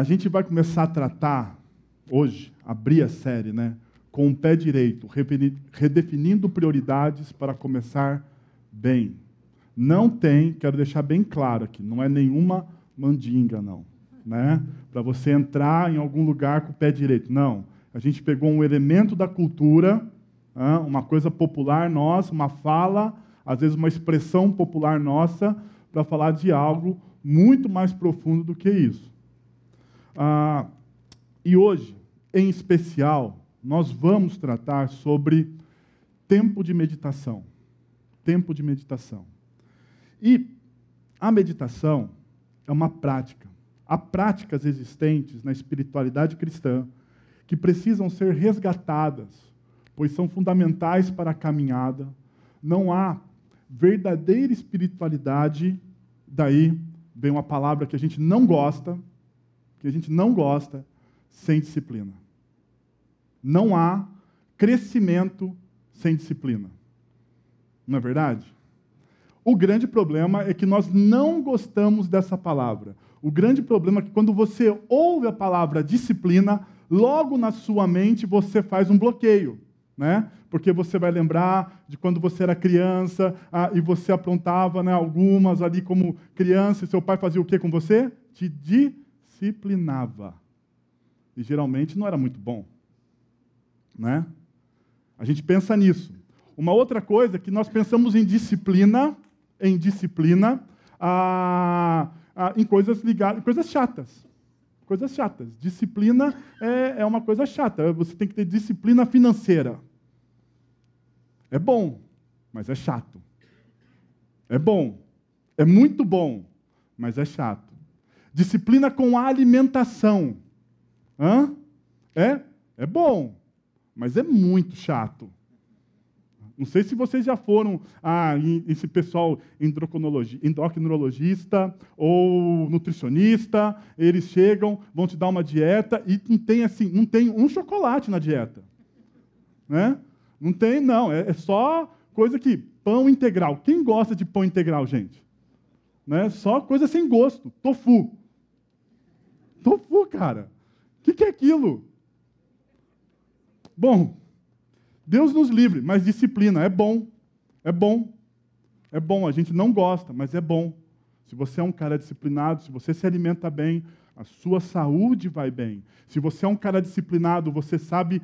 a gente vai começar a tratar hoje, abrir a série, né, com o pé direito, redefinindo prioridades para começar bem. Não tem, quero deixar bem claro aqui, não é nenhuma mandinga, não. Né? Para você entrar em algum lugar com o pé direito. Não. A gente pegou um elemento da cultura, uma coisa popular nossa, uma fala, às vezes uma expressão popular nossa, para falar de algo muito mais profundo do que isso. Ah, e hoje, em especial, nós vamos tratar sobre tempo de meditação. Tempo de meditação. E a meditação é uma prática. Há práticas existentes na espiritualidade cristã que precisam ser resgatadas, pois são fundamentais para a caminhada. Não há verdadeira espiritualidade, daí vem uma palavra que a gente não gosta, que a gente não gosta, sem disciplina. Não há crescimento sem disciplina. Não é verdade? O grande problema é que nós não gostamos dessa palavra. O grande problema é que quando você ouve a palavra disciplina, logo na sua mente você faz um bloqueio, né? Porque você vai lembrar de quando você era criança ah, e você aprontava né, algumas ali como criança, e seu pai fazia o que com você? Te disciplinava. E geralmente não era muito bom. Né? A gente pensa nisso. Uma outra coisa é que nós pensamos em disciplina, em disciplina, ah, em coisas ligadas, coisas chatas. Coisas chatas. Disciplina é, é uma coisa chata. Você tem que ter disciplina financeira. É bom, mas é chato. É bom, é muito bom, mas é chato. Disciplina com a alimentação. Hã? É? É bom, mas é muito chato. Não sei se vocês já foram ah, esse pessoal endocrinologista ou nutricionista, eles chegam, vão te dar uma dieta e não tem assim, não tem um chocolate na dieta, né? Não tem, não, é, é só coisa que pão integral. Quem gosta de pão integral, gente? Né? Só coisa sem gosto, tofu. Tofu, cara. O que, que é aquilo? Bom, Deus nos livre, mas disciplina é bom. É bom. É bom, a gente não gosta, mas é bom. Se você é um cara disciplinado, se você se alimenta bem, a sua saúde vai bem. Se você é um cara disciplinado, você sabe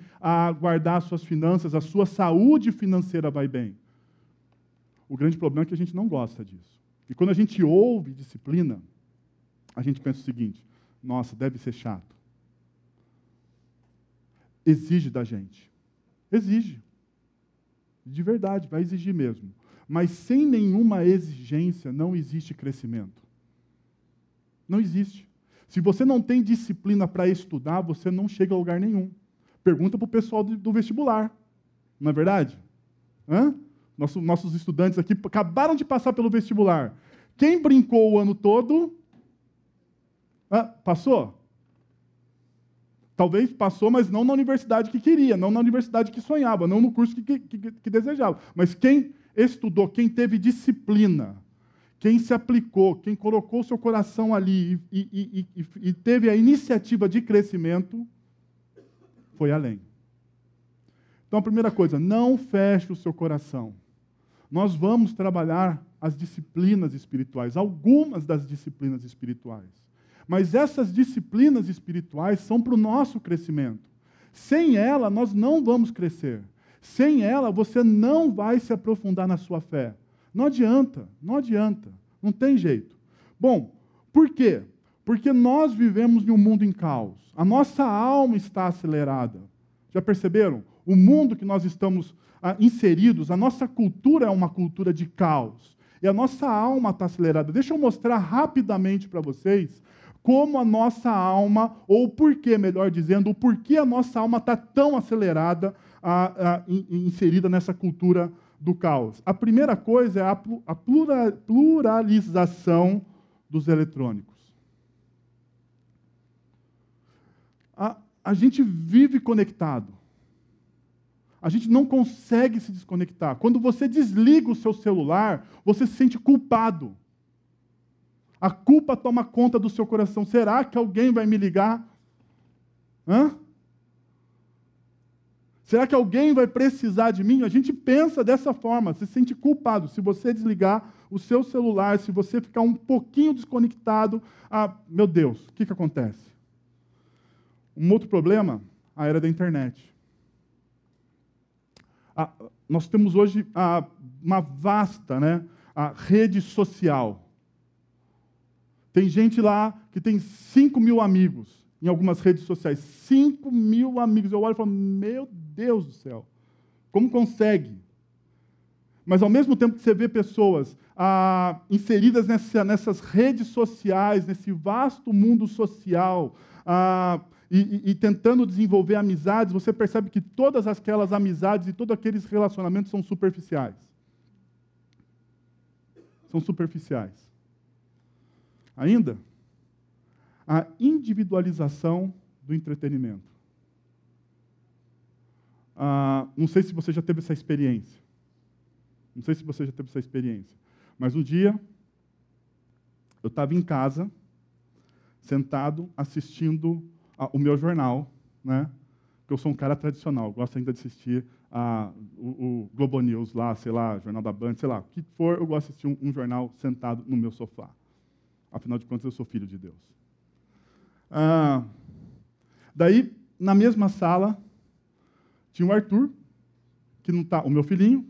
guardar as suas finanças, a sua saúde financeira vai bem. O grande problema é que a gente não gosta disso. E quando a gente ouve disciplina, a gente pensa o seguinte: nossa, deve ser chato. Exige da gente. Exige. De verdade, vai exigir mesmo. Mas sem nenhuma exigência não existe crescimento. Não existe. Se você não tem disciplina para estudar, você não chega a lugar nenhum. Pergunta para o pessoal do, vestibular. Não é verdade? Hã? Nosso, nossos estudantes aqui acabaram de passar pelo vestibular. Quem brincou o ano todo? Ah, passou? Talvez passou, mas não na universidade que queria, não na universidade que sonhava, não no curso que, que, que desejava. Mas quem estudou, quem teve disciplina, quem se aplicou, quem colocou seu coração ali e, e, e, e teve a iniciativa de crescimento, foi além. Então, a primeira coisa, não feche o seu coração. Nós vamos trabalhar as disciplinas espirituais, algumas das disciplinas espirituais. Mas essas disciplinas espirituais são para o nosso crescimento. Sem ela, nós não vamos crescer. Sem ela, você não vai se aprofundar na sua fé. Não adianta, não adianta. Não tem jeito. Bom, por quê? Porque nós vivemos em um mundo em caos. A nossa alma está acelerada. Já perceberam? O mundo que nós estamos ah, inseridos, a nossa cultura é uma cultura de caos. E a nossa alma está acelerada. Deixa eu mostrar rapidamente para vocês como a nossa alma, ou por que, melhor dizendo, o porquê a nossa alma está tão acelerada, a, a, inserida nessa cultura do caos. A primeira coisa é a, a pluralização dos eletrônicos. A, a gente vive conectado. A gente não consegue se desconectar. Quando você desliga o seu celular, você se sente culpado. A culpa toma conta do seu coração. Será que alguém vai me ligar? Hã? Será que alguém vai precisar de mim? A gente pensa dessa forma, se sente culpado. Se você desligar o seu celular, se você ficar um pouquinho desconectado, ah, meu Deus, o que, que acontece? Um outro problema, a era da internet. Ah, nós temos hoje ah, uma vasta né, a rede social. Tem gente lá que tem 5 mil amigos em algumas redes sociais. 5 mil amigos. Eu olho e falo, meu Deus do céu, como consegue? Mas ao mesmo tempo que você vê pessoas ah, inseridas nessa, nessas redes sociais, nesse vasto mundo social, ah, e, e, e, tentando desenvolver amizades, você percebe que todas aquelas amizades e todos aqueles relacionamentos são superficiais. São superficiais. Ainda, a individualização do entretenimento. Ah, não sei se você já teve essa experiência. Não sei se você já teve essa experiência. Mas um dia, eu estava em casa, sentado, assistindo a, o meu jornal, né? Porque eu sou um cara tradicional, gosto ainda de assistir a, o, o, Globo News lá, sei lá, Jornal da Band, sei lá, o que for, eu gosto de assistir um, um jornal sentado no meu sofá. Afinal de contas, eu sou filho de Deus. Ah, daí, na mesma sala, tinha o Arthur, que não tá, o meu filhinho,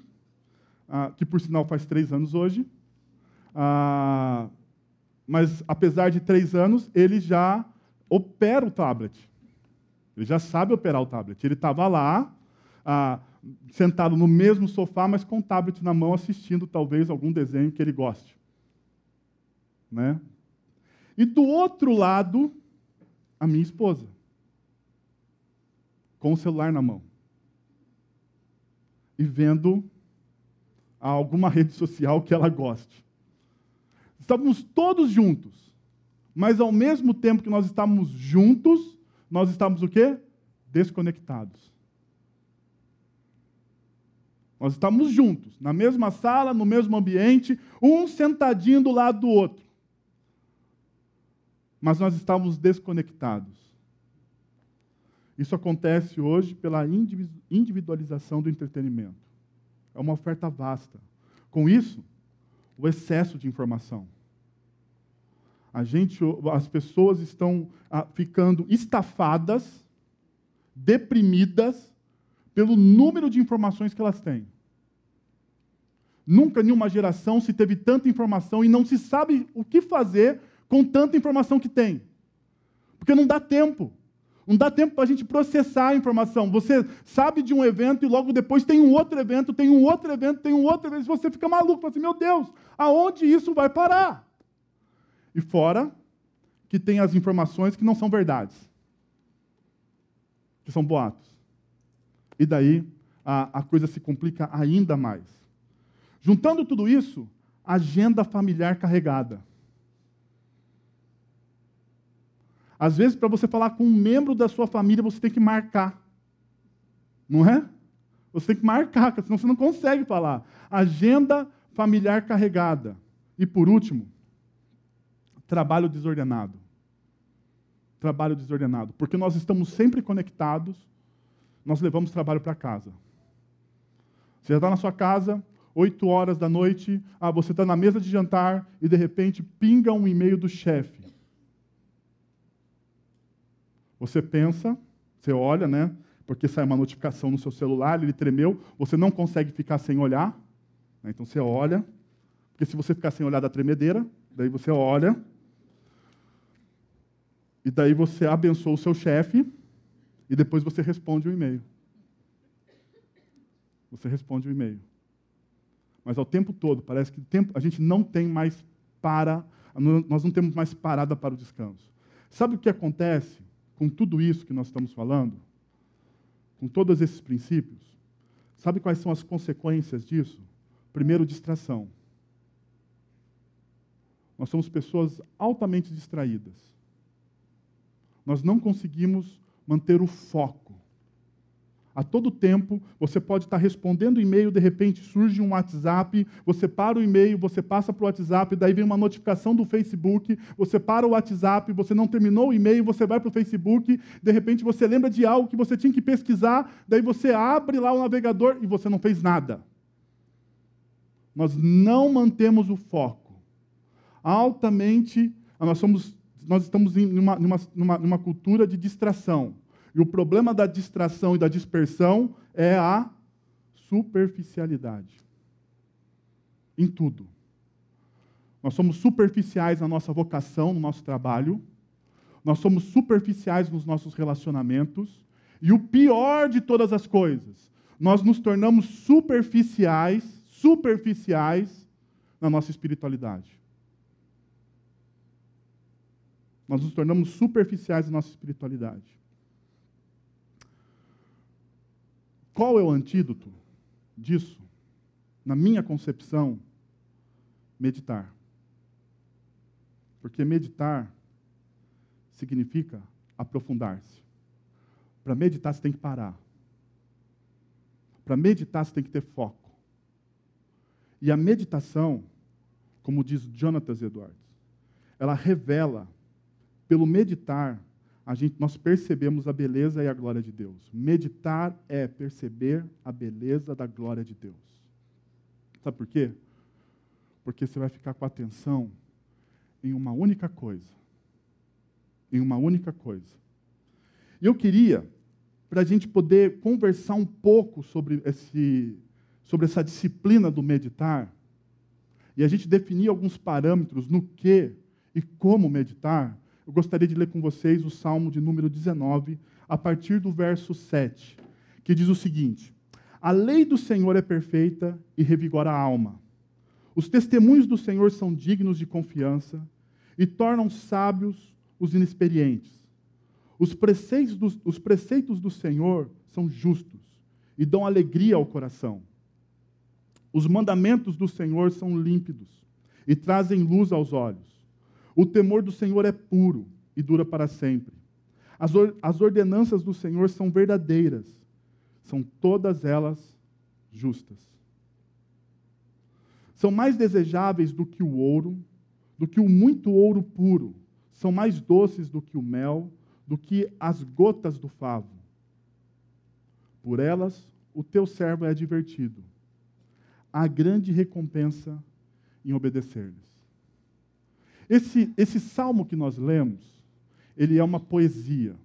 ah, que por sinal faz três anos hoje. Ah, mas apesar de três anos, ele já opera o tablet. Ele já sabe operar o tablet. Ele estava lá, ah, sentado no mesmo sofá, mas com o tablet na mão, assistindo talvez algum desenho que ele goste. Né? E do outro lado, a minha esposa, com o celular na mão. E vendo alguma rede social que ela goste. Estávamos todos juntos. Mas ao mesmo tempo que nós estávamos juntos, nós estávamos o quê? Desconectados. Nós estávamos juntos, na mesma sala, no mesmo ambiente, um sentadinho do lado do outro. Mas nós estávamos desconectados. Isso acontece hoje pela individualização do entretenimento. É uma oferta vasta. Com isso, o excesso de informação. A gente, as pessoas estão ah, ficando estafadas, deprimidas pelo número de informações que elas têm. Nunca em uma geração se teve tanta informação e não se sabe o que fazer com tanta informação que tem. Porque não dá tempo. Não dá tempo para a gente processar a informação. Você sabe de um evento e logo depois tem um outro evento, tem um outro evento, tem um outro evento, e você fica maluco, fala assim, meu Deus, aonde isso vai parar? E fora que tem as informações que não são verdades, que são boatos. E daí a, a coisa se complica ainda mais. Juntando tudo isso, agenda familiar carregada. Às vezes, para você falar com um membro da sua família, você tem que marcar. Não é? Você tem que marcar, senão você não consegue falar. Agenda familiar carregada. E por último, trabalho desordenado. Trabalho desordenado. Porque nós estamos sempre conectados, nós levamos trabalho para casa. Você já está na sua casa, 8 horas da noite, ah, você está na mesa de jantar e de repente pinga um e-mail do chefe. Você pensa, você olha, né? Porque sai uma notificação no seu celular, ele tremeu, você não consegue ficar sem olhar. Né? Então você olha, porque se você ficar sem olhar da tremedeira, daí você olha, e daí você abençoa o seu chefe e depois você responde o e-mail. Você responde o e-mail. Mas ao tempo todo, parece que tempo, a gente não tem mais para, nós não temos mais parada para o descanso. Sabe o que acontece com tudo isso que nós estamos falando? Com todos esses princípios? Sabe quais são as consequências disso? Primeiro, distração. Nós somos pessoas altamente distraídas nós não conseguimos manter o foco. A todo tempo, você pode estar respondendo e-mail, de repente surge um WhatsApp, você para o e-mail, você passa para o WhatsApp, daí vem uma notificação do Facebook, você para o WhatsApp, você não terminou o e-mail, você vai para o Facebook, de repente você lembra de algo que você tinha que pesquisar, daí você abre lá o navegador e você não fez nada. Nós não mantemos o foco. Altamente, nós, somos, nós estamos em uma, numa, numa cultura de distração. E o problema da distração e da dispersão é a superficialidade. Em tudo. Nós somos superficiais na nossa vocação, no nosso trabalho. Nós somos superficiais nos nossos relacionamentos. E o pior de todas as coisas, nós nos tornamos superficiais, superficiais na nossa espiritualidade. Nós nos tornamos superficiais na nossa espiritualidade. Qual é o antídoto disso? Na minha concepção, meditar. Porque meditar significa aprofundar-se. Para meditar, você tem que parar. Para meditar, você tem que ter foco. E a meditação, como diz Jonathan Edwards, ela revela, pelo meditar, a gente, nós percebemos a beleza e a glória de Deus. Meditar é perceber a beleza da glória de Deus. Sabe por quê? Porque você vai ficar com atenção em uma única coisa. Em uma única coisa. E eu queria, para a gente poder conversar um pouco sobre, esse, sobre essa disciplina do meditar, e a gente definir alguns parâmetros no que e como meditar, eu gostaria de ler com vocês o Salmo de número 19, a partir do verso 7, que diz o seguinte: A lei do Senhor é perfeita e revigora a alma. Os testemunhos do Senhor são dignos de confiança e tornam sábios os inexperientes. Os preceitos, do, os preceitos do Senhor são justos e dão alegria ao coração. Os mandamentos do Senhor são límpidos e trazem luz aos olhos. O temor do Senhor é puro e dura para sempre. As, or as ordenanças do Senhor são verdadeiras, são todas elas justas. São mais desejáveis do que o ouro, do que o muito ouro puro, são mais doces do que o mel, do que as gotas do favo. Por elas o teu servo é divertido. Há grande recompensa em obedecer-lhes. Esse, esse salmo que nós lemos, ele é uma poesia.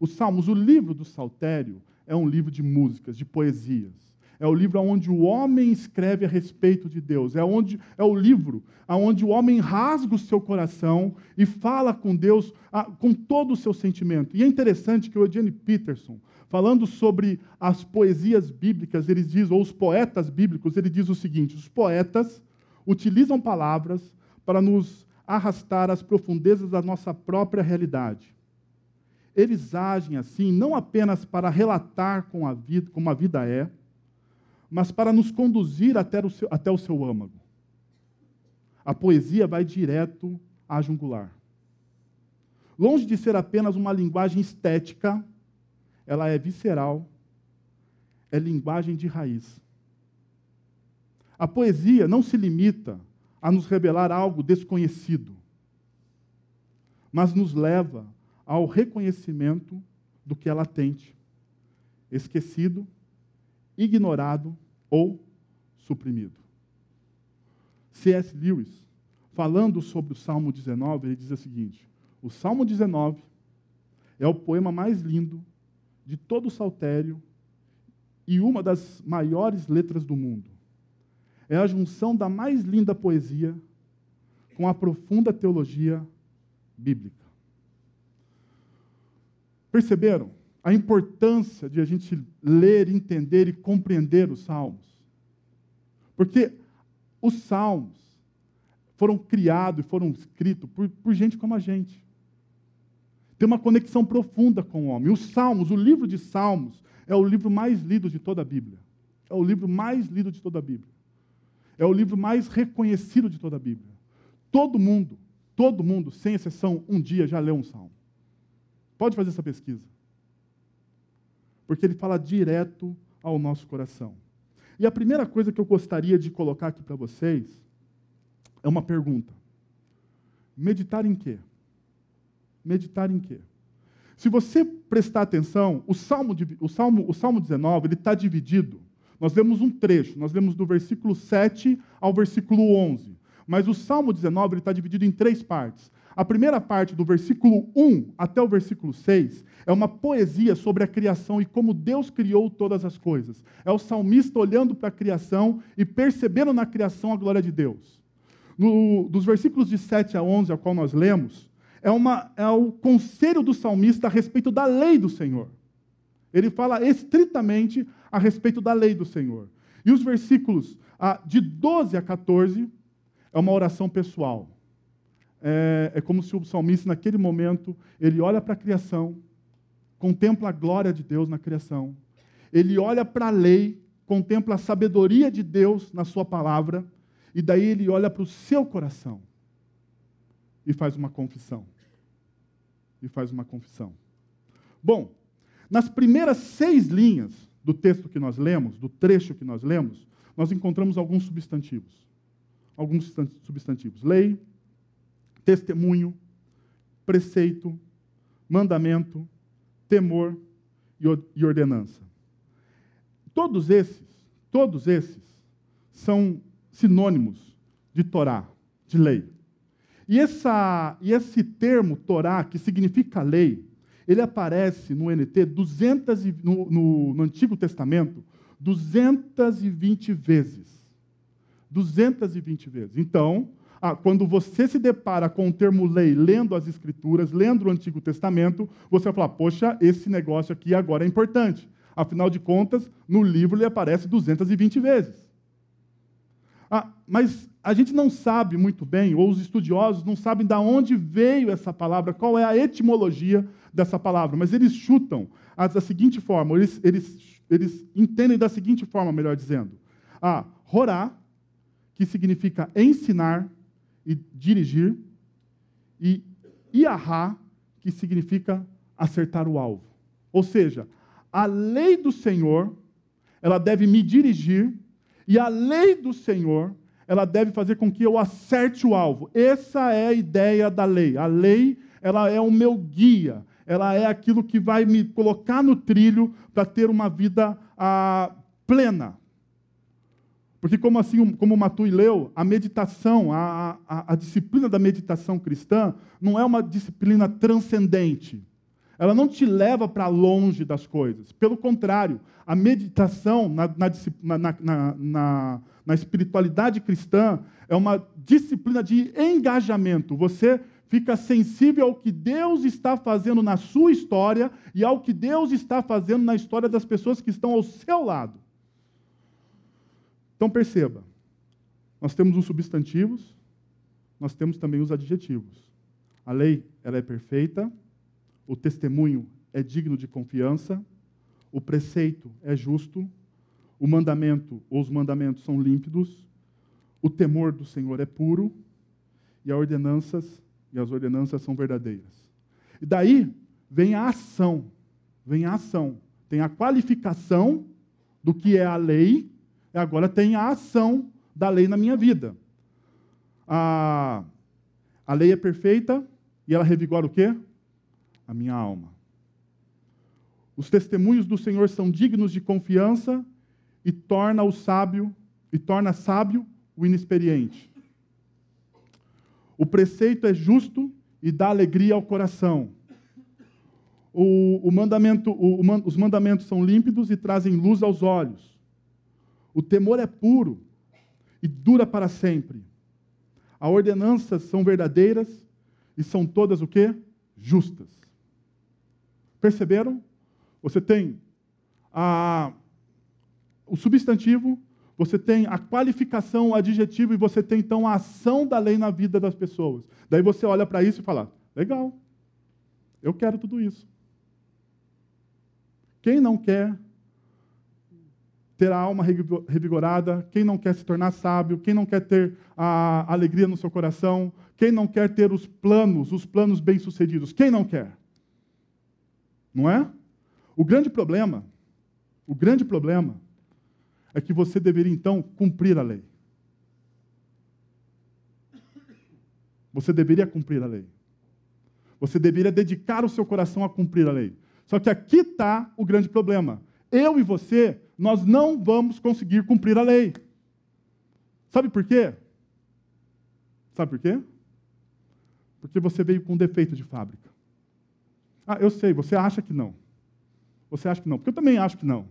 Os salmos, o livro do Saltério, é um livro de músicas, de poesias. É o livro onde o homem escreve a respeito de Deus. É, onde, é o livro onde o homem rasga o seu coração e fala com Deus a, com todo o seu sentimento. E é interessante que o Eugene Peterson, falando sobre as poesias bíblicas, ele diz, ou os poetas bíblicos, ele diz o seguinte: os poetas utilizam palavras para nos arrastar às profundezas da nossa própria realidade. Eles agem assim não apenas para relatar com a vida, como a vida é, mas para nos conduzir até o seu, até o seu âmago. A poesia vai direto à jungular. Longe de ser apenas uma linguagem estética, ela é visceral, é linguagem de raiz. A poesia não se limita a nos revelar algo desconhecido, mas nos leva ao reconhecimento do que é latente, esquecido, ignorado ou suprimido. C.S. Lewis, falando sobre o Salmo 19, ele diz o seguinte: o Salmo 19 é o poema mais lindo de todo o saltério e uma das maiores letras do mundo é a junção da mais linda poesia com a profunda teologia bíblica. Perceberam a importância de a gente ler, entender e compreender os salmos? Porque os salmos foram criados e foram escritos por, por gente como a gente. Tem uma conexão profunda com o homem. Os salmos, o livro de salmos, é o livro mais lido de toda a Bíblia. É o livro mais lido de toda a Bíblia. É o livro mais reconhecido de toda a Bíblia. Todo mundo, todo mundo, sem exceção, um dia já leu um salmo. Pode fazer essa pesquisa. porque ele fala direto ao nosso coração. E a primeira coisa que eu gostaria de colocar aqui para vocês é uma pergunta: meditar em quê? Meditar em quê? Se você prestar atenção, o Salmo, o Salmo, o Salmo 19 ele está dividido. Nós lemos um trecho, nós lemos do versículo 7 ao versículo 11. Mas o Salmo 19 está dividido em três partes. A primeira parte, do versículo 1 até o versículo 6, é uma poesia sobre a criação e como Deus criou todas as coisas. É o salmista olhando para a criação e percebendo na criação a glória de Deus. No, dos versículos de 7 a 11, ao qual nós lemos, é, uma, é o conselho do salmista a respeito da lei do Senhor. Ele fala estritamente a respeito da lei do Senhor. E os versículos ah, de 12 a 14 é uma oração pessoal. É, é como se o salmista, naquele momento, ele olha para a criação, contempla a glória de Deus na criação, ele olha para a lei, contempla a sabedoria de Deus na sua palavra, e daí ele olha para o seu coração e faz uma confissão. E faz uma confissão. Bom, nas primeiras seis linhas do texto que nós lemos, do trecho que nós lemos, nós encontramos alguns substantivos alguns substantivos: lei, testemunho, preceito, mandamento, temor e ordenança. Todos esses, todos esses são sinônimos de Torá, de lei. E, essa, e esse termo Torá, que significa lei, ele aparece no NT 200 no, no, no Antigo Testamento 220 vezes. 220 vezes. Então, ah, quando você se depara com o termo lei, lendo as Escrituras, lendo o Antigo Testamento, você vai falar: poxa, esse negócio aqui agora é importante. Afinal de contas, no livro ele aparece 220 vezes. Ah, mas a gente não sabe muito bem, ou os estudiosos não sabem de onde veio essa palavra, qual é a etimologia dessa palavra, mas eles chutam da seguinte forma, eles, eles, eles entendem da seguinte forma, melhor dizendo. Ah, Horá que significa ensinar e dirigir, e Iahá, que significa acertar o alvo. Ou seja, a lei do Senhor, ela deve me dirigir, e a lei do Senhor, ela deve fazer com que eu acerte o alvo. Essa é a ideia da lei. A lei, ela é o meu guia, ela é aquilo que vai me colocar no trilho para ter uma vida ah, plena, porque, como assim, como Matui leu, a meditação, a, a, a disciplina da meditação cristã, não é uma disciplina transcendente. Ela não te leva para longe das coisas. Pelo contrário, a meditação na, na, na, na, espiritualidade cristã é uma disciplina de engajamento. Você fica sensível ao que Deus está fazendo na sua história e ao que Deus está fazendo na história das pessoas que estão ao seu lado. Então perceba, nós temos os substantivos, nós temos também os adjetivos. A lei ela é perfeita, o testemunho é digno de confiança, o preceito é justo, o mandamento ou os mandamentos são límpidos, o temor do Senhor é puro e as ordenanças e as ordenanças são verdadeiras. E daí vem a ação, vem a ação. Tem a qualificação do que é a lei agora tem a ação da lei na minha vida. A, a lei é perfeita e ela revigora o quê? A minha alma. Os testemunhos do Senhor são dignos de confiança e torna o sábio e torna sábio o inexperiente. O preceito é justo e dá alegria ao coração. O, o mandamento, o, os mandamentos são límpidos e trazem luz aos olhos. O temor é puro e dura para sempre. As ordenanças são verdadeiras e são todas o quê? Justas. Perceberam? Você tem a, o substantivo, você tem a qualificação, o adjetivo e você tem então a ação da lei na vida das pessoas. Daí você olha para isso e fala: legal, eu quero tudo isso. Quem não quer ter a alma revigorada, quem não quer se tornar sábio, quem não quer ter a alegria no seu coração, quem não quer ter os planos, os planos bem-sucedidos, quem não quer? Não é? O grande problema O grande problema é que você deveria então cumprir a lei. Você deveria cumprir a lei. Você deveria dedicar o seu coração a cumprir a lei. Só que aqui está o grande problema. Eu e você, nós não vamos conseguir cumprir a lei. Sabe por quê? Sabe por quê? Porque você veio com defeito de fábrica. Ah, eu sei, você acha que não. Você acha que não, porque eu também acho que não.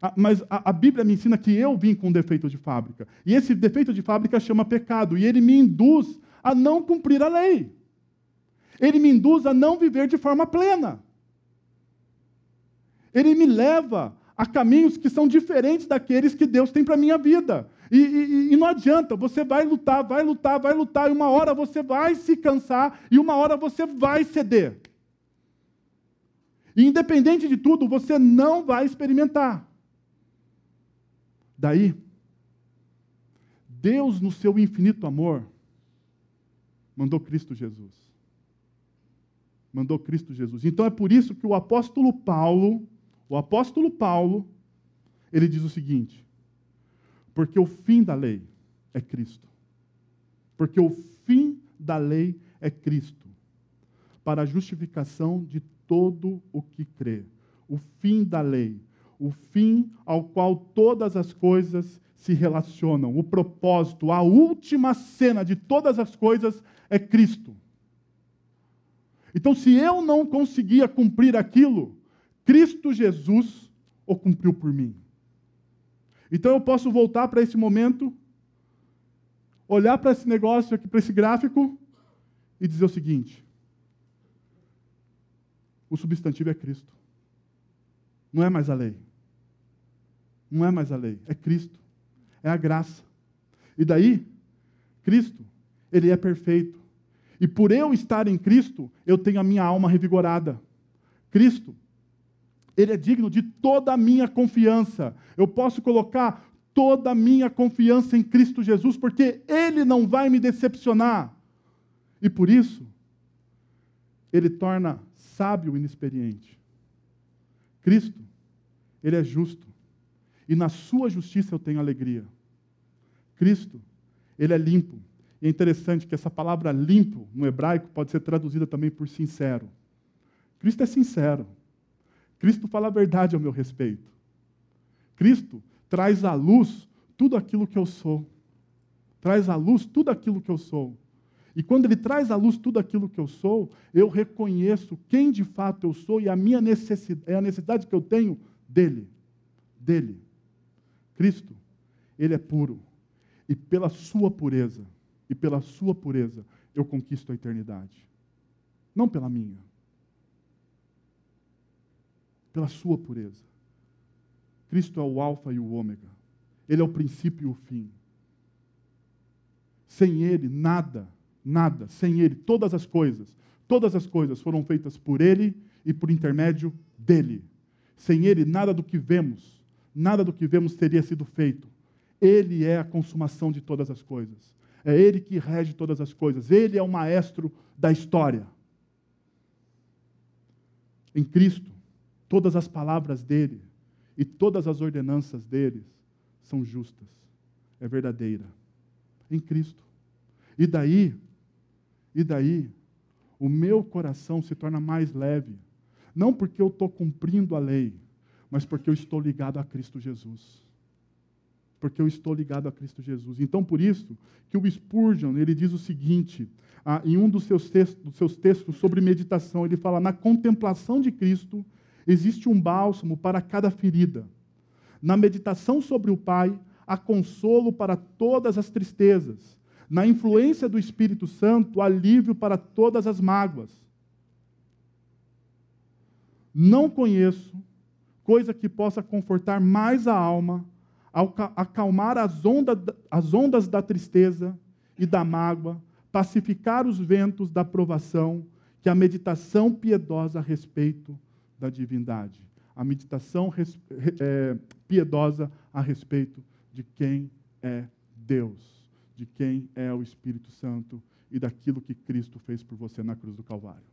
Ah, mas a, a, Bíblia me ensina que eu vim com defeito de fábrica. E esse defeito de fábrica chama pecado. E ele me induz a não cumprir a lei. Ele me induz a não viver de forma plena. Ele me leva a caminhos que são diferentes daqueles que Deus tem para a minha vida. E, e, e, não adianta, você vai lutar, vai lutar, vai lutar, e uma hora você vai se cansar, e uma hora você vai ceder. E independente de tudo, você não vai experimentar. Daí, Deus, no seu infinito amor, mandou Cristo Jesus. Mandou Cristo Jesus. Então é por isso que o apóstolo Paulo, o apóstolo Paulo, ele diz o seguinte: porque o fim da lei é Cristo. Porque o fim da lei é Cristo, para a justificação de todo o que crê. O fim da lei, o fim ao qual todas as coisas se relacionam, o propósito, a última cena de todas as coisas é Cristo. Então, se eu não conseguia cumprir aquilo, Cristo Jesus o cumpriu por mim. Então eu posso voltar para esse momento, olhar para esse negócio aqui, para esse gráfico, e dizer o seguinte: o substantivo é Cristo. Não é mais a lei. Não é mais a lei, é Cristo. É a graça. E daí, Cristo, ele é perfeito. E por eu estar em Cristo, eu tenho a minha alma revigorada. Cristo, ele é digno de toda a minha confiança. Eu posso colocar toda a minha confiança em Cristo Jesus, porque Ele não vai me decepcionar. E por isso, Ele torna sábio inexperiente. Cristo, Ele é justo. E na Sua justiça eu tenho alegria. Cristo, Ele é limpo. E é interessante que essa palavra limpo, no hebraico, pode ser traduzida também por sincero. Cristo é sincero. Cristo fala a verdade ao meu respeito. Cristo traz à luz tudo aquilo que eu sou. Traz à luz tudo aquilo que eu sou. E quando ele traz à luz tudo aquilo que eu sou, eu reconheço quem de fato eu sou e a minha necessidade, é a necessidade que eu tenho dele. Dele. Cristo, ele é puro. E pela sua pureza, e pela sua pureza, eu conquisto a eternidade. Não pela minha. Pela sua pureza. Cristo é o Alfa e o Ômega. Ele é o princípio e o fim. Sem Ele, nada Nada. Sem Ele, todas as coisas, todas as coisas foram feitas por Ele e por intermédio dele. Sem Ele, nada do que vemos, nada do que vemos teria sido feito. Ele é a consumação de todas as coisas. É Ele que rege todas as coisas. Ele é o maestro da história. Em Cristo, todas as palavras dele e todas as ordenanças deles são justas, é verdadeira. Em Cristo. E daí, e daí, o meu coração se torna mais leve. Não porque eu estou cumprindo a lei, mas porque eu estou ligado a Cristo Jesus. Porque eu estou ligado a Cristo Jesus. Então, por isso, que o Spurgeon, ele diz o seguinte, ah, em um dos seus, textos, dos seus textos sobre meditação, ele fala, na contemplação de Cristo, existe um bálsamo para cada ferida. Na meditação sobre o Pai, há consolo para todas as tristezas na influência do Espírito Santo, alívio para todas as mágoas. Não conheço coisa que possa confortar mais a alma, acalmar as ondas, as ondas da tristeza e da mágoa, pacificar os ventos da provação, que a meditação piedosa a respeito da divindade. A meditação é, piedosa a respeito de quem é Deus de quem é o Espírito Santo e daquilo que Cristo fez por você na cruz do Calvário.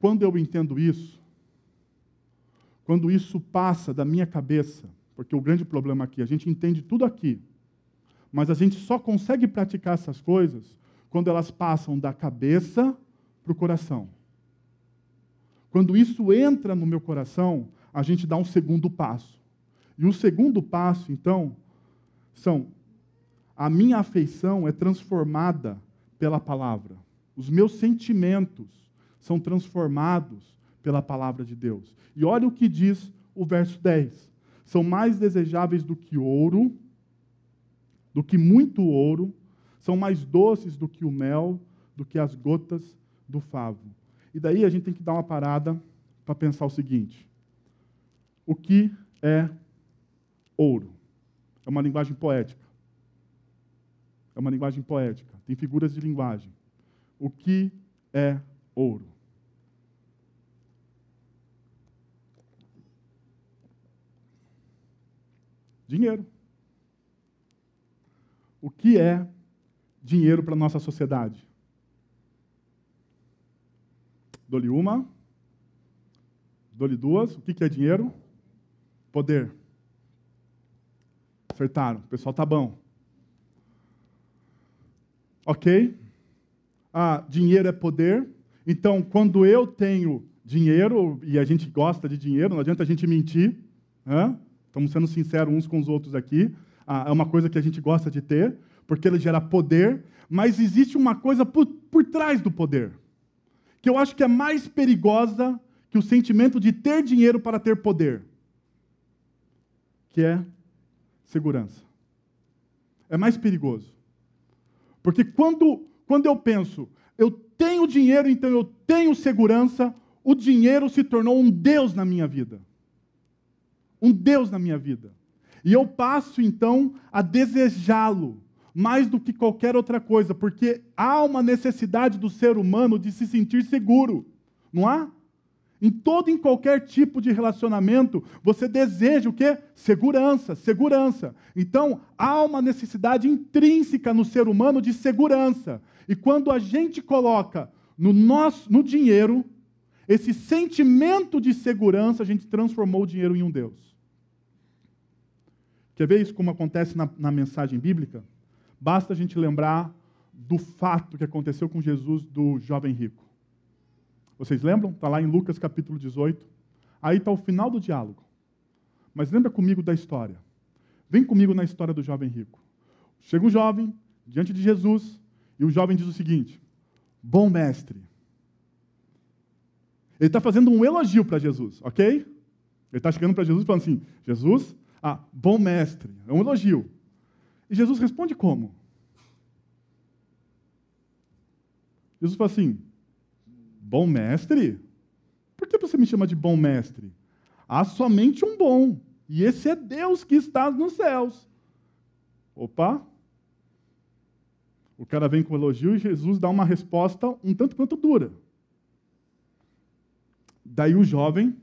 quando eu entendo isso, quando isso passa da minha cabeça, porque o grande problema aqui, a gente entende tudo aqui, mas a gente só consegue praticar essas coisas quando elas passam da cabeça para o coração. Quando isso entra no meu coração, a gente dá um segundo passo. E o segundo passo, então, são a minha afeição é transformada pela palavra. Os meus sentimentos são transformados pela palavra de Deus. E olha o que diz o verso 10. São mais desejáveis do que ouro, do que muito ouro, são mais doces do que o mel, do que as gotas do favo. E daí a gente tem que dar uma parada para pensar o seguinte: o que é ouro? É uma linguagem poética. É uma linguagem poética, tem figuras de linguagem. O que é ouro? Dinheiro. O que é dinheiro para a nossa sociedade? Dou-lhe uma, dou-lhe duas. O que é dinheiro? Poder. Acertaram. O pessoal tá bom. Ok? Ah, dinheiro é poder. Então, quando eu tenho dinheiro, e a gente gosta de dinheiro, não adianta a gente mentir, né? estamos sendo sinceros uns com os outros aqui, ah, é uma coisa que a gente gosta de ter, porque ele gera poder, mas existe uma coisa por, por trás do poder, que eu acho que é mais perigosa que o sentimento de ter dinheiro para ter poder, que é segurança. É mais perigoso. Porque quando, quando eu penso, eu tenho dinheiro, então eu tenho segurança, o dinheiro se tornou um Deus na minha vida. Um Deus na minha vida. E eu passo então a desejá-lo mais do que qualquer outra coisa, porque há uma necessidade do ser humano de se sentir seguro, não há? Em todo e em qualquer tipo de relacionamento, você deseja o quê? Segurança, segurança. Então, há uma necessidade intrínseca no ser humano de segurança. E quando a gente coloca no nosso no dinheiro esse sentimento de segurança, a gente transformou o dinheiro em um Deus. Quer ver isso como acontece na, na mensagem bíblica? Basta a gente lembrar do fato que aconteceu com Jesus do jovem rico. Vocês lembram? Está lá em Lucas capítulo 18. Aí está o final do diálogo. Mas lembra comigo da história. Vem comigo na história do jovem rico. Chega um jovem diante de Jesus e o jovem diz o seguinte: Bom mestre. Ele está fazendo um elogio para Jesus, ok? Ele está chegando para Jesus falando assim: Jesus, ah, bom mestre. É um elogio. E Jesus responde como? Jesus fala assim: Bom mestre? Por que você me chama de bom mestre? Há somente um bom, e esse é Deus que está nos céus. Opa! O cara vem com elogio e Jesus dá uma resposta um tanto quanto dura. Daí o jovem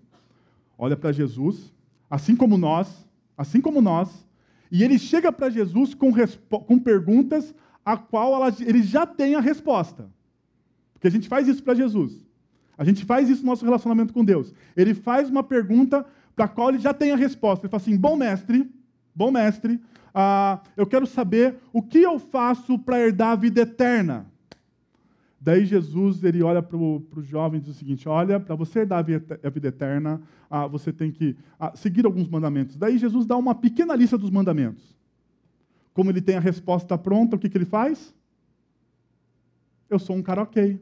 olha para Jesus, assim como nós, assim como nós, e ele chega para Jesus com, com perguntas a qual ela, ele já tem a resposta. Porque a gente faz isso para Jesus. A gente faz isso no nosso relacionamento com Deus. Ele faz uma pergunta para a qual ele já tem a resposta. Ele fala assim: Bom mestre, bom mestre, ah, eu quero saber o que eu faço para herdar a vida eterna. Daí Jesus ele olha para o jovem e diz o seguinte: Olha, para você herdar a vida eterna, ah, você tem que ah, seguir alguns mandamentos. Daí Jesus dá uma pequena lista dos mandamentos. Como ele tem a resposta pronta, o que, que ele faz? Eu sou um cara ok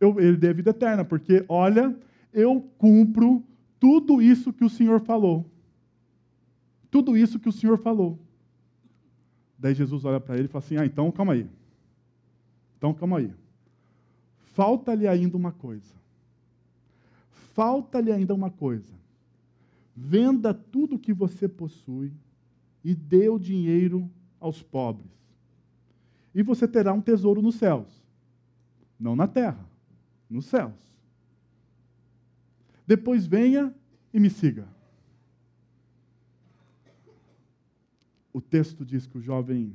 eu herdei a vida eterna, porque, olha, eu cumpro tudo isso que o Senhor falou. Tudo isso que o Senhor falou. Daí Jesus olha para ele e fala assim: Ah, então calma aí. Então calma aí. Falta-lhe ainda uma coisa. Falta-lhe ainda uma coisa. Venda tudo o que você possui e dê o dinheiro aos pobres. E você terá um tesouro nos céus, não na terra nos céus. Depois venha e me siga. O texto diz que o jovem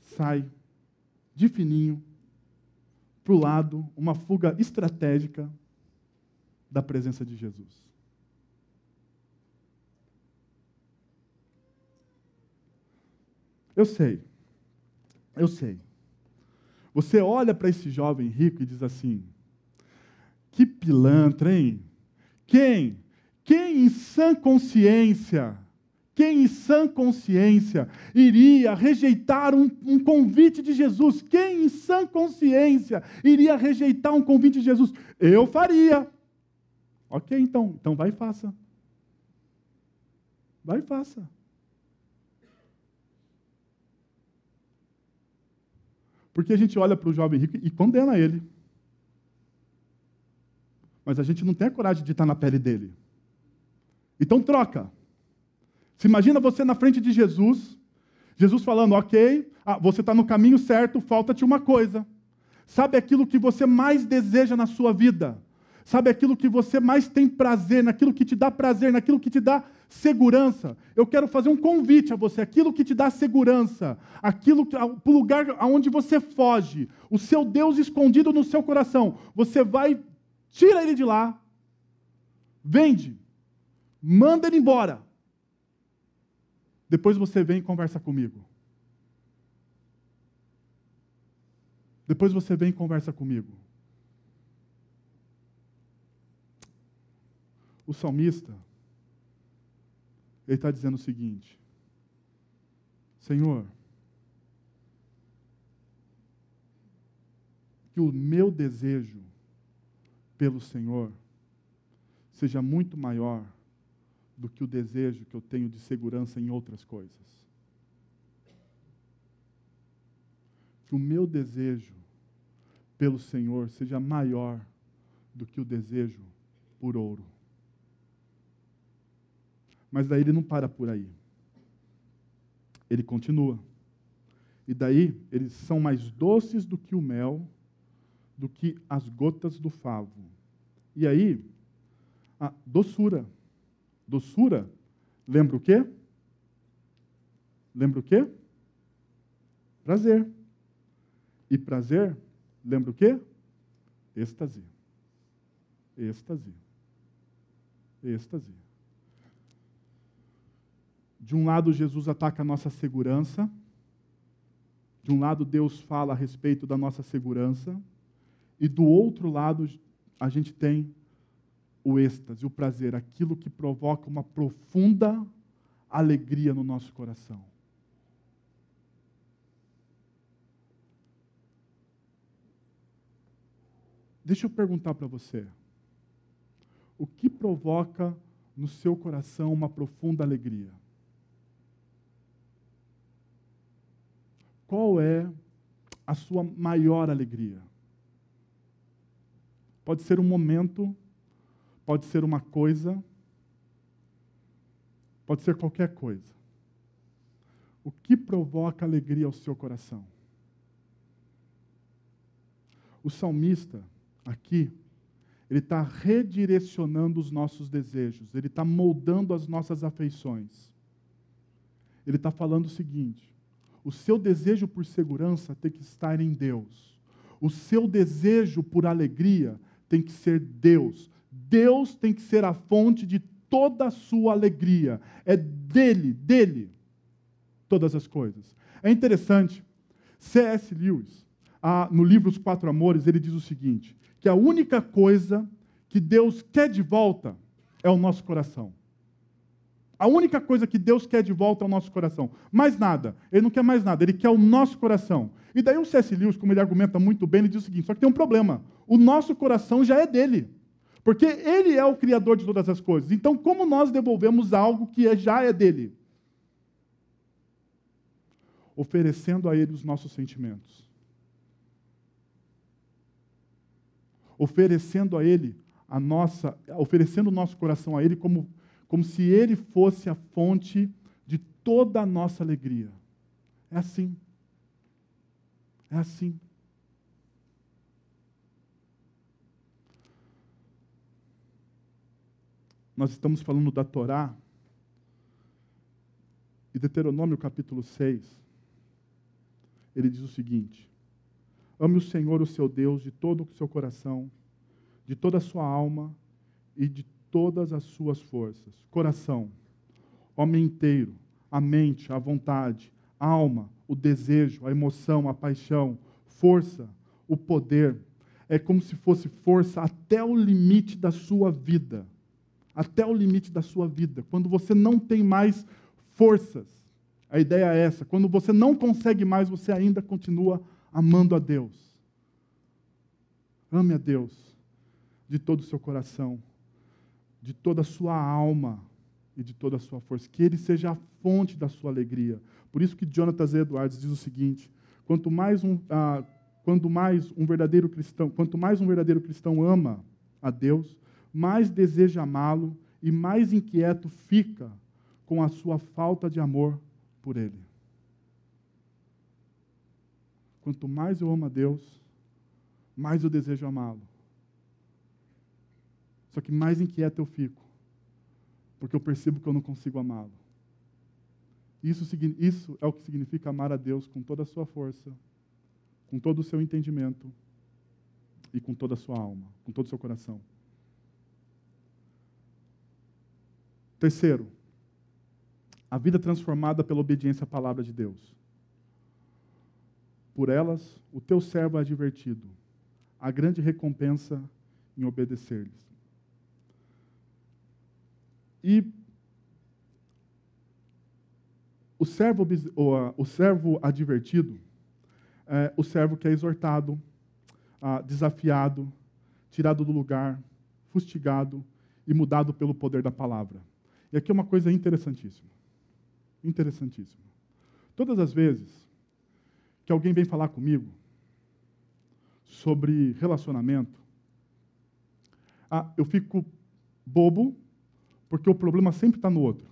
sai de fininho, para o lado, uma fuga estratégica da presença de Jesus. Eu sei, eu sei. Você olha para esse jovem rico e diz assim: que pilantra, hein? Quem? Quem em sã consciência, quem em sã consciência iria rejeitar um, um, convite de Jesus? Quem em sã consciência iria rejeitar um convite de Jesus? Eu faria. Ok, então, então vai e faça. Vai e faça. Porque a gente olha para o jovem rico e condena ele. Mas a gente não tem a coragem de estar na pele dele. Então troca. Se imagina você na frente de Jesus, Jesus falando, ok, ah, você está no caminho certo, falta-te uma coisa. Sabe aquilo que você mais deseja na sua vida? Sabe aquilo que você mais tem prazer, naquilo que te dá prazer, naquilo que te dá segurança. Eu quero fazer um convite a você, aquilo que te dá segurança, aquilo que, o lugar aonde você foge, o seu Deus escondido no seu coração. Você vai, tira ele de lá, vende, manda ele embora. Depois você vem e conversa comigo. Depois você vem e conversa comigo. O salmista, ele está dizendo o seguinte: Senhor, que o meu desejo pelo Senhor seja muito maior do que o desejo que eu tenho de segurança em outras coisas. Que o meu desejo pelo Senhor seja maior do que o desejo por ouro. Mas daí ele não para por aí. Ele continua. E daí eles são mais doces do que o mel, do que as gotas do favo. E aí, a doçura. Doçura, lembra o quê? Lembra o quê? Prazer. E prazer, lembra o quê? Êxtase. Êxtase. Êxtase. De um lado, Jesus ataca a nossa segurança. De um lado, Deus fala a respeito da nossa segurança. E do outro lado, a gente tem o êxtase, o prazer, aquilo que provoca uma profunda alegria no nosso coração. Deixa eu perguntar para você. O que provoca no seu coração uma profunda alegria? Qual é a sua maior alegria? Pode ser um momento, pode ser uma coisa, pode ser qualquer coisa. O que provoca alegria ao seu coração? O salmista, aqui, ele está redirecionando os nossos desejos, ele está moldando as nossas afeições. Ele está falando o seguinte: o seu desejo por segurança tem que estar em Deus. O seu desejo por alegria tem que ser Deus. Deus tem que ser a fonte de toda a sua alegria. É dele, dele, todas as coisas. É interessante, C.S. Lewis, no livro Os Quatro Amores, ele diz o seguinte: que a única coisa que Deus quer de volta é o nosso coração. A única coisa que Deus quer de volta é o nosso coração. Mais nada. Ele não quer mais nada. Ele quer o nosso coração. E daí o C.S. Lewis, como ele argumenta muito bem, ele diz o seguinte: só que tem um problema. O nosso coração já é dele. Porque ele é o criador de todas as coisas. Então, como nós devolvemos algo que é, já é dele? Oferecendo a ele os nossos sentimentos. Oferecendo a ele a nossa, oferecendo o nosso coração a ele como como se Ele fosse a fonte de toda a nossa alegria. É assim. É assim. Nós estamos falando da Torá, e Deuteronômio capítulo 6, ele diz o seguinte: Ame o Senhor, o seu Deus, de todo o seu coração, de toda a sua alma e de todas as suas forças. Coração, homem inteiro, a mente, a vontade, a alma, o desejo, a emoção, a paixão, força, o poder. É como se fosse força até o limite da sua vida. Até o limite da sua vida. Quando você não tem mais forças. A ideia é essa. Quando você não consegue mais, você ainda continua amando a Deus. Ame a Deus de todo o seu coração, de toda a sua alma e de toda a sua força. Que Ele seja a fonte da sua alegria. Por isso que Jonathan Edwards diz o seguinte: quanto mais um, ah, quanto mais um verdadeiro cristão, quanto mais um verdadeiro cristão ama a Deus, mais deseja amá-lo e mais inquieto fica com a sua falta de amor por Ele. Quanto mais eu amo a Deus, mais eu desejo amá-lo. Só que mais inquieto eu fico, porque eu percebo que eu não consigo amá-lo. Isso, isso é o que significa amar a Deus com toda a sua força, com todo o seu entendimento e com toda a sua alma, com todo o seu coração. Terceiro, a vida transformada pela obediência à palavra de Deus. Por elas, o teu servo é advertido, a grande recompensa em obedecer-lhes. E o servo, o servo advertido é o servo que é exortado, desafiado, tirado do lugar, fustigado e mudado pelo poder da palavra. E aqui é uma coisa interessantíssima. Interessantíssima. Todas as vezes que alguém vem falar comigo sobre relacionamento, ah, eu fico bobo, porque o problema sempre está no outro.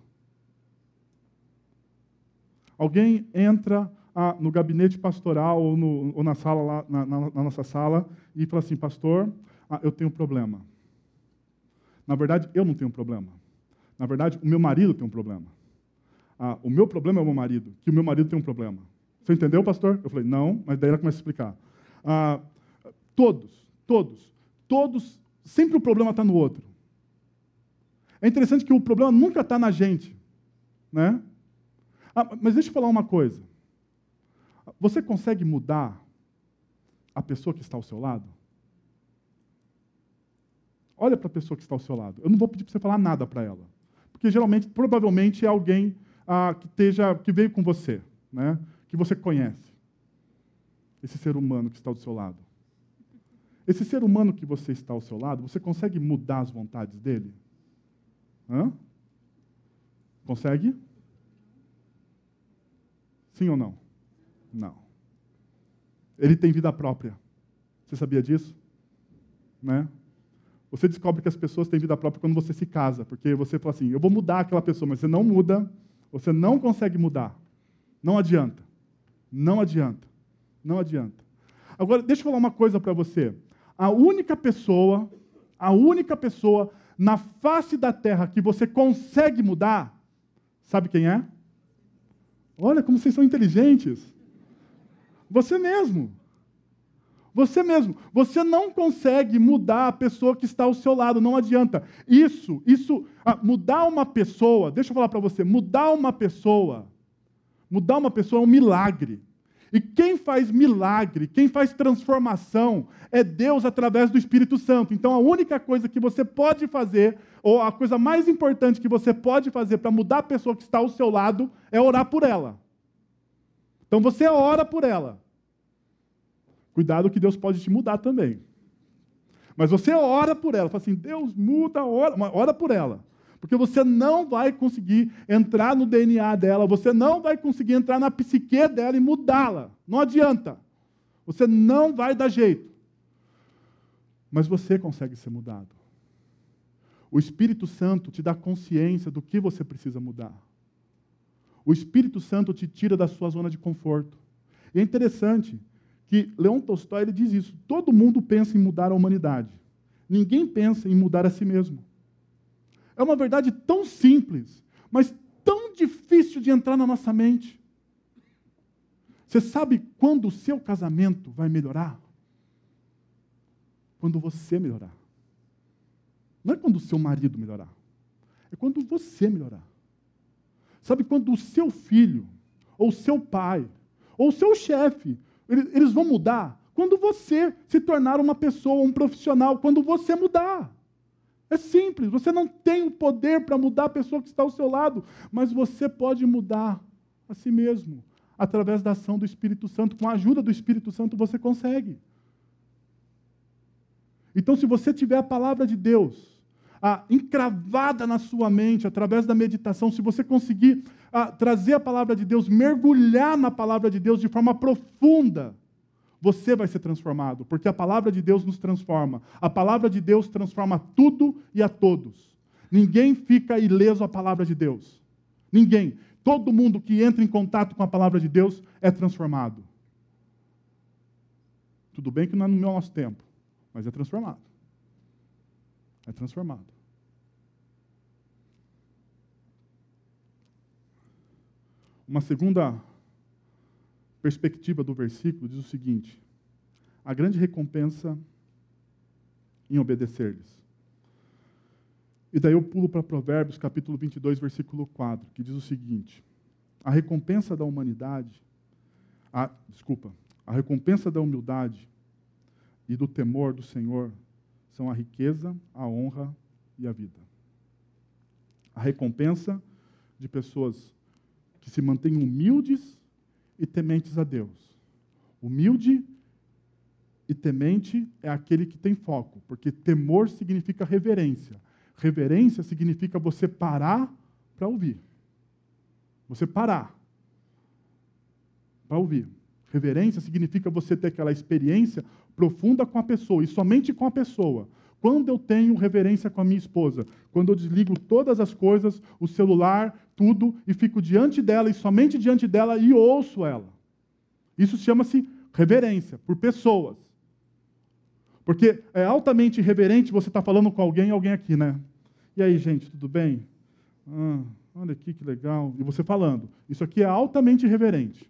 Alguém entra ah, no gabinete pastoral ou, no, ou na sala lá, na, na, na, nossa sala e fala assim, pastor, ah, eu tenho um problema. Na verdade, eu não tenho um problema. Na verdade, o meu marido tem um problema. Ah, o meu problema é o meu marido, que o meu marido tem um problema. Você entendeu, pastor? Eu falei, não, mas daí ela começa a explicar. Ah, todos, todos, todos, sempre o problema está no outro. É interessante que o problema nunca está na gente. Né? Ah, mas deixa eu falar uma coisa. Você consegue mudar a pessoa que está ao seu lado? Olha para a pessoa que está ao seu lado. Eu não vou pedir para você falar nada para ela. Porque geralmente, provavelmente, é alguém ah, que, esteja, que veio com você, né? que você conhece. Esse ser humano que está do seu lado. Esse ser humano que você está ao seu lado, você consegue mudar as vontades dele? Hã? Consegue? Sim ou não? Não. Ele tem vida própria. Você sabia disso? Né? Você descobre que as pessoas têm vida própria quando você se casa, porque você fala assim: eu vou mudar aquela pessoa, mas você não muda você não consegue mudar. Não adianta. Não adianta. Não adianta. Agora, deixa eu falar uma coisa para você. A única pessoa, a única pessoa na face da terra que você consegue mudar, sabe quem é? Olha como vocês são inteligentes. Você mesmo. Você mesmo. Você não consegue mudar a pessoa que está ao seu lado, não adianta. Isso, isso, ah, mudar uma pessoa, deixa eu falar para você, mudar uma pessoa, mudar uma pessoa é um milagre. E quem faz milagre, quem faz transformação, é Deus através do Espírito Santo. Então a única coisa que você pode fazer, ou a coisa mais importante que você pode fazer para mudar a pessoa que está ao seu lado, é orar por ela. Então você ora por ela. Cuidado que Deus pode te mudar também. Mas você ora por ela, fala assim, Deus muda, ora, ora por ela. Porque você não vai conseguir entrar no DNA dela, você não vai conseguir entrar na psique dela e mudá-la. Não adianta. Você não vai dar jeito. Mas você consegue ser mudado. O Espírito Santo te dá consciência do que você precisa mudar. O Espírito Santo te tira da sua zona de conforto. E é interessante que Leon Tolstói ele diz isso. Todo mundo pensa em mudar a humanidade. Ninguém pensa em mudar a si mesmo. É uma verdade tão simples, mas tão difícil de entrar na nossa mente. Você sabe quando o seu casamento vai melhorar? Quando você melhorar. Não é quando o seu marido melhorar. É quando você melhorar. Sabe quando o seu filho, ou o seu pai, ou o seu chefe, eles vão mudar? Quando você se tornar uma pessoa, um profissional, quando você mudar. É simples, você não tem o poder para mudar a pessoa que está ao seu lado, mas você pode mudar a si mesmo, através da ação do Espírito Santo. Com a ajuda do Espírito Santo você consegue. Então, se você tiver a palavra de Deus encravada na sua mente, através da meditação, se você conseguir trazer a palavra de Deus, mergulhar na palavra de Deus de forma profunda, você vai ser transformado, porque a palavra de Deus nos transforma. A palavra de Deus transforma tudo e a todos. Ninguém fica ileso à palavra de Deus. Ninguém. Todo mundo que entra em contato com a palavra de Deus é transformado. Tudo bem que não é no nosso tempo, mas é transformado. É transformado. Uma segunda perspectiva do versículo diz o seguinte: a grande recompensa em obedecer-lhes. E daí eu pulo para Provérbios, capítulo 22, versículo 4, que diz o seguinte: A recompensa da humanidade, a, desculpa, a recompensa da humildade e do temor do Senhor são a riqueza, a honra e a vida. A recompensa de pessoas que se mantêm humildes e tementes a Deus. Humilde e temente é aquele que tem foco, porque temor significa reverência. Reverência significa você parar para ouvir. Você parar para ouvir. Reverência significa você ter aquela experiência profunda com a pessoa e somente com a pessoa. Quando eu tenho reverência com a minha esposa, quando eu desligo todas as coisas, o celular, tudo, e fico diante dela e somente diante dela e ouço ela. Isso chama-se reverência por pessoas. Porque é altamente irreverente você estar tá falando com alguém, alguém aqui, né? E aí, gente, tudo bem? Ah, olha aqui que legal. E você falando. Isso aqui é altamente irreverente.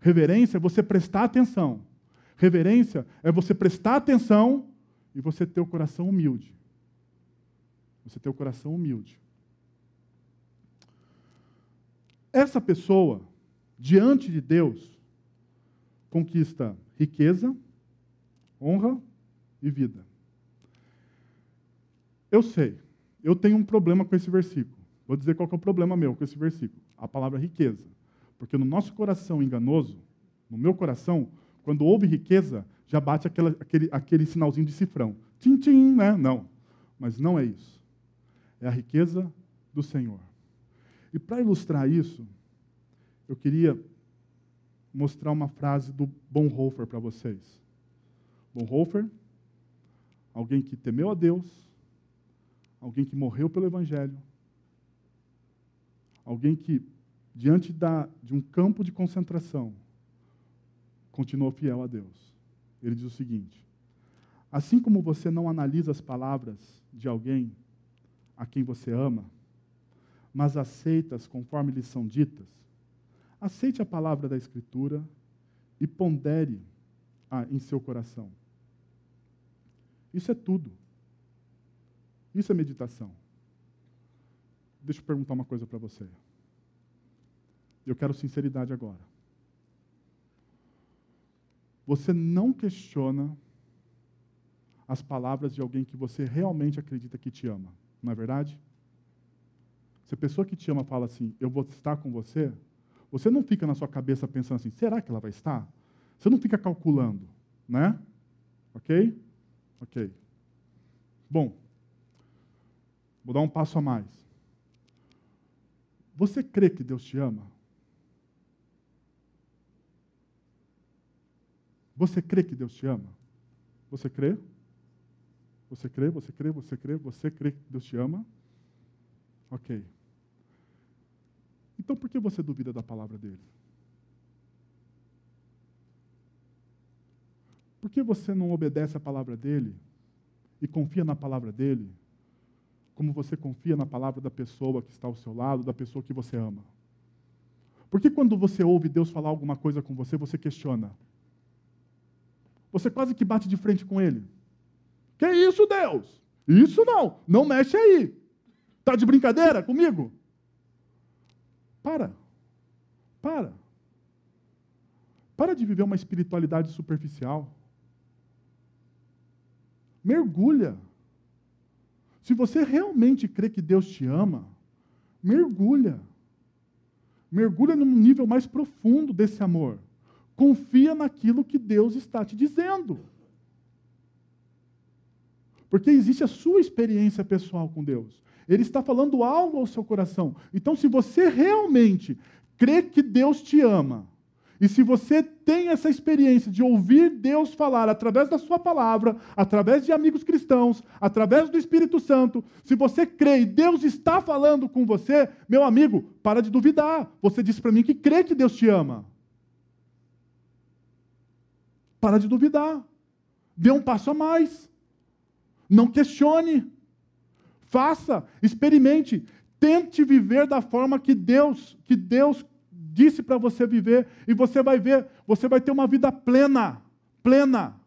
Reverência é você prestar atenção. Reverência é você prestar atenção e você ter o coração humilde. Você ter o coração humilde. Essa pessoa, diante de Deus, conquista riqueza, honra e vida. Eu sei, eu tenho um problema com esse versículo. Vou dizer qual é o problema meu com esse versículo. A palavra riqueza. Porque no nosso coração enganoso, no meu coração, quando houve riqueza, já bate aquela, aquele, aquele sinalzinho de cifrão. Tim, tim, né? Não. Mas não é isso. É a riqueza do Senhor. E para ilustrar isso, eu queria mostrar uma frase do Bonhoeffer para vocês. Bonhoeffer, alguém que temeu a Deus, alguém que morreu pelo Evangelho, alguém que, diante da, de um campo de concentração, continuou fiel a Deus. Ele diz o seguinte: Assim como você não analisa as palavras de alguém a quem você ama, mas aceita-as conforme lhes são ditas, aceite a palavra da Escritura e pondere a em seu coração. Isso é tudo. Isso é meditação. Deixa eu perguntar uma coisa para você. Eu quero sinceridade agora. Você não questiona as palavras de alguém que você realmente acredita que te ama, não é verdade? Se a pessoa que te ama fala assim, eu vou estar com você, você não fica na sua cabeça pensando assim, será que ela vai estar? Você não fica calculando, né? Ok? Ok. Bom, vou dar um passo a mais. Você crê que Deus te ama? Você crê que Deus te ama? Você crê? Você crê? Você crê? Você crê? Você crê que Deus te ama? Ok. Então por que você duvida da palavra dele? Por que você não obedece à palavra dele e confia na palavra dele, como você confia na palavra da pessoa que está ao seu lado, da pessoa que você ama? Por que quando você ouve Deus falar alguma coisa com você, você questiona? Você quase que bate de frente com ele. Que isso, Deus? Isso não, não mexe aí. Tá de brincadeira comigo? Para. Para. Para de viver uma espiritualidade superficial. Mergulha. Se você realmente crê que Deus te ama, mergulha. Mergulha num nível mais profundo desse amor. Confia naquilo que Deus está te dizendo. Porque existe a sua experiência pessoal com Deus. Ele está falando algo ao seu coração. Então, se você realmente crê que Deus te ama, e se você tem essa experiência de ouvir Deus falar através da sua palavra, através de amigos cristãos, através do Espírito Santo, se você crê e Deus está falando com você, meu amigo, para de duvidar. Você disse para mim que crê que Deus te ama. Para de duvidar. Dê um passo a mais. Não questione. Faça, experimente, tente viver da forma que Deus, que Deus disse para você viver e você vai ver, você vai ter uma vida plena, plena.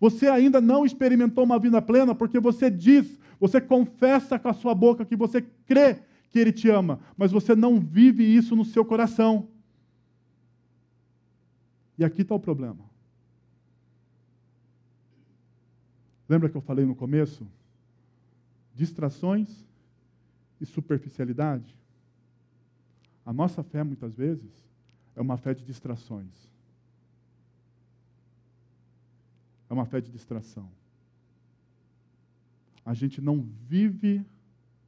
Você ainda não experimentou uma vida plena porque você diz, você confessa com a sua boca que você crê que ele te ama, mas você não vive isso no seu coração. E aqui está o problema. Lembra que eu falei no começo? Distrações e superficialidade. A nossa fé, muitas vezes, é uma fé de distrações. É uma fé de distração. A gente não vive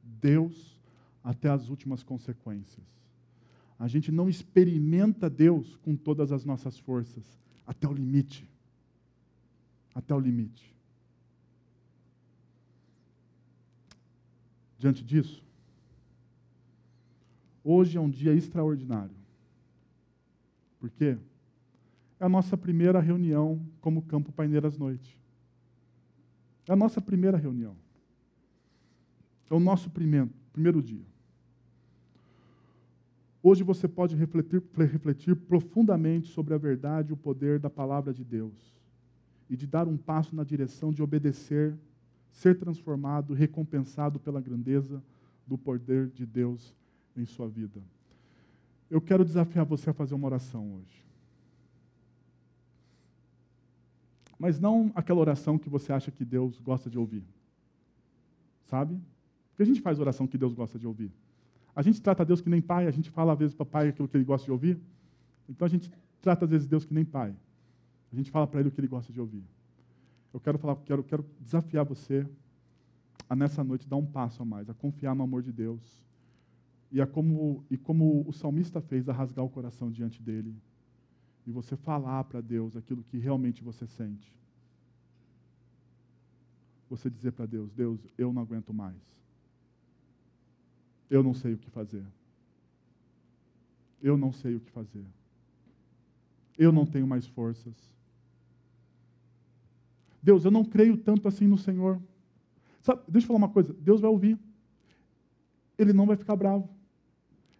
Deus até as últimas consequências. A gente não experimenta Deus com todas as nossas forças, até o limite. Até o limite. Diante disso, hoje é um dia extraordinário. Por quê? É a nossa primeira reunião como Campo Paineiras Noite. É a nossa primeira reunião. É o nosso primeiro, primeiro dia. Hoje você pode refletir, refletir profundamente sobre a verdade e o poder da palavra de Deus e de dar um passo na direção de obedecer ser transformado, recompensado pela grandeza do poder de Deus em sua vida. Eu quero desafiar você a fazer uma oração hoje. Mas não aquela oração que você acha que Deus gosta de ouvir. Sabe? Porque a gente faz oração que Deus gosta de ouvir. A gente trata Deus que nem pai, a gente fala às vezes para pai aquilo que ele gosta de ouvir. Então a gente trata às vezes Deus que nem pai. A gente fala para ele o que ele gosta de ouvir. Eu quero falar, quero, quero desafiar você a nessa noite dar um passo a mais, a confiar no amor de Deus. E, a como, e como o salmista fez, a rasgar o coração diante dele. E você falar para Deus aquilo que realmente você sente. Você dizer para Deus: Deus, eu não aguento mais. Eu não sei o que fazer. Eu não sei o que fazer. Eu não tenho mais forças. Deus, eu não creio tanto assim no Senhor. Sabe, deixa eu falar uma coisa: Deus vai ouvir. Ele não vai ficar bravo.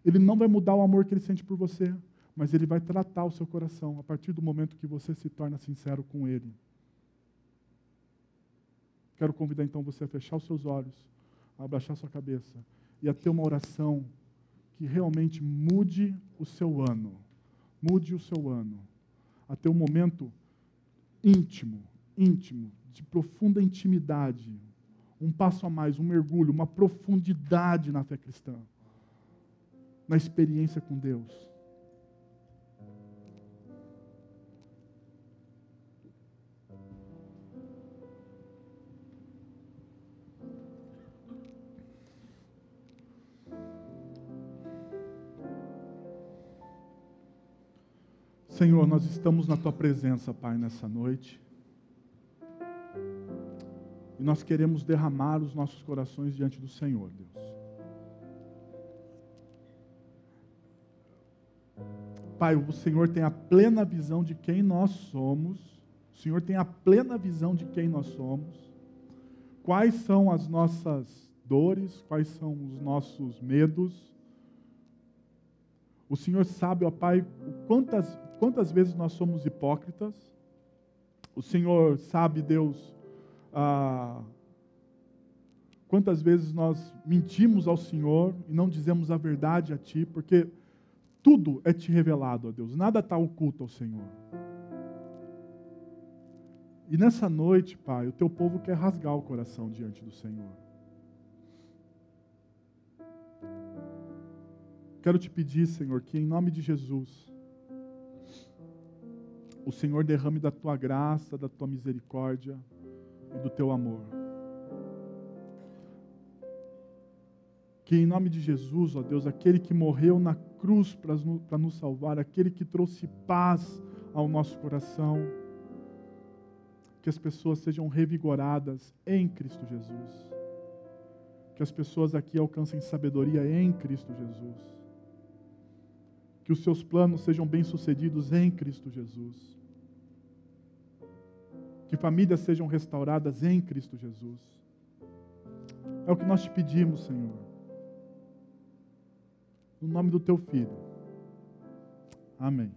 Ele não vai mudar o amor que ele sente por você. Mas ele vai tratar o seu coração a partir do momento que você se torna sincero com ele. Quero convidar então você a fechar os seus olhos, a abaixar sua cabeça e a ter uma oração que realmente mude o seu ano. Mude o seu ano. A ter um momento íntimo, íntimo, de profunda intimidade, um passo a mais, um mergulho, uma profundidade na fé cristã, na experiência com Deus. Senhor, nós estamos na tua presença, Pai, nessa noite. E nós queremos derramar os nossos corações diante do Senhor, Deus. Pai, o Senhor tem a plena visão de quem nós somos. O Senhor tem a plena visão de quem nós somos. Quais são as nossas dores, quais são os nossos medos. O Senhor sabe, ó Pai, quantas, quantas vezes nós somos hipócritas. O Senhor sabe, Deus, ah, quantas vezes nós mentimos ao Senhor e não dizemos a verdade a Ti, porque tudo é te revelado, ó Deus, nada está oculto ao Senhor. E nessa noite, Pai, o teu povo quer rasgar o coração diante do Senhor. Quero te pedir, Senhor, que em nome de Jesus, o Senhor derrame da tua graça, da tua misericórdia e do teu amor. Que em nome de Jesus, ó Deus, aquele que morreu na cruz para nos salvar, aquele que trouxe paz ao nosso coração, que as pessoas sejam revigoradas em Cristo Jesus. Que as pessoas aqui alcancem sabedoria em Cristo Jesus. Que os seus planos sejam bem-sucedidos em Cristo Jesus. Que famílias sejam restauradas em Cristo Jesus. É o que nós te pedimos, Senhor. No nome do teu filho. Amém.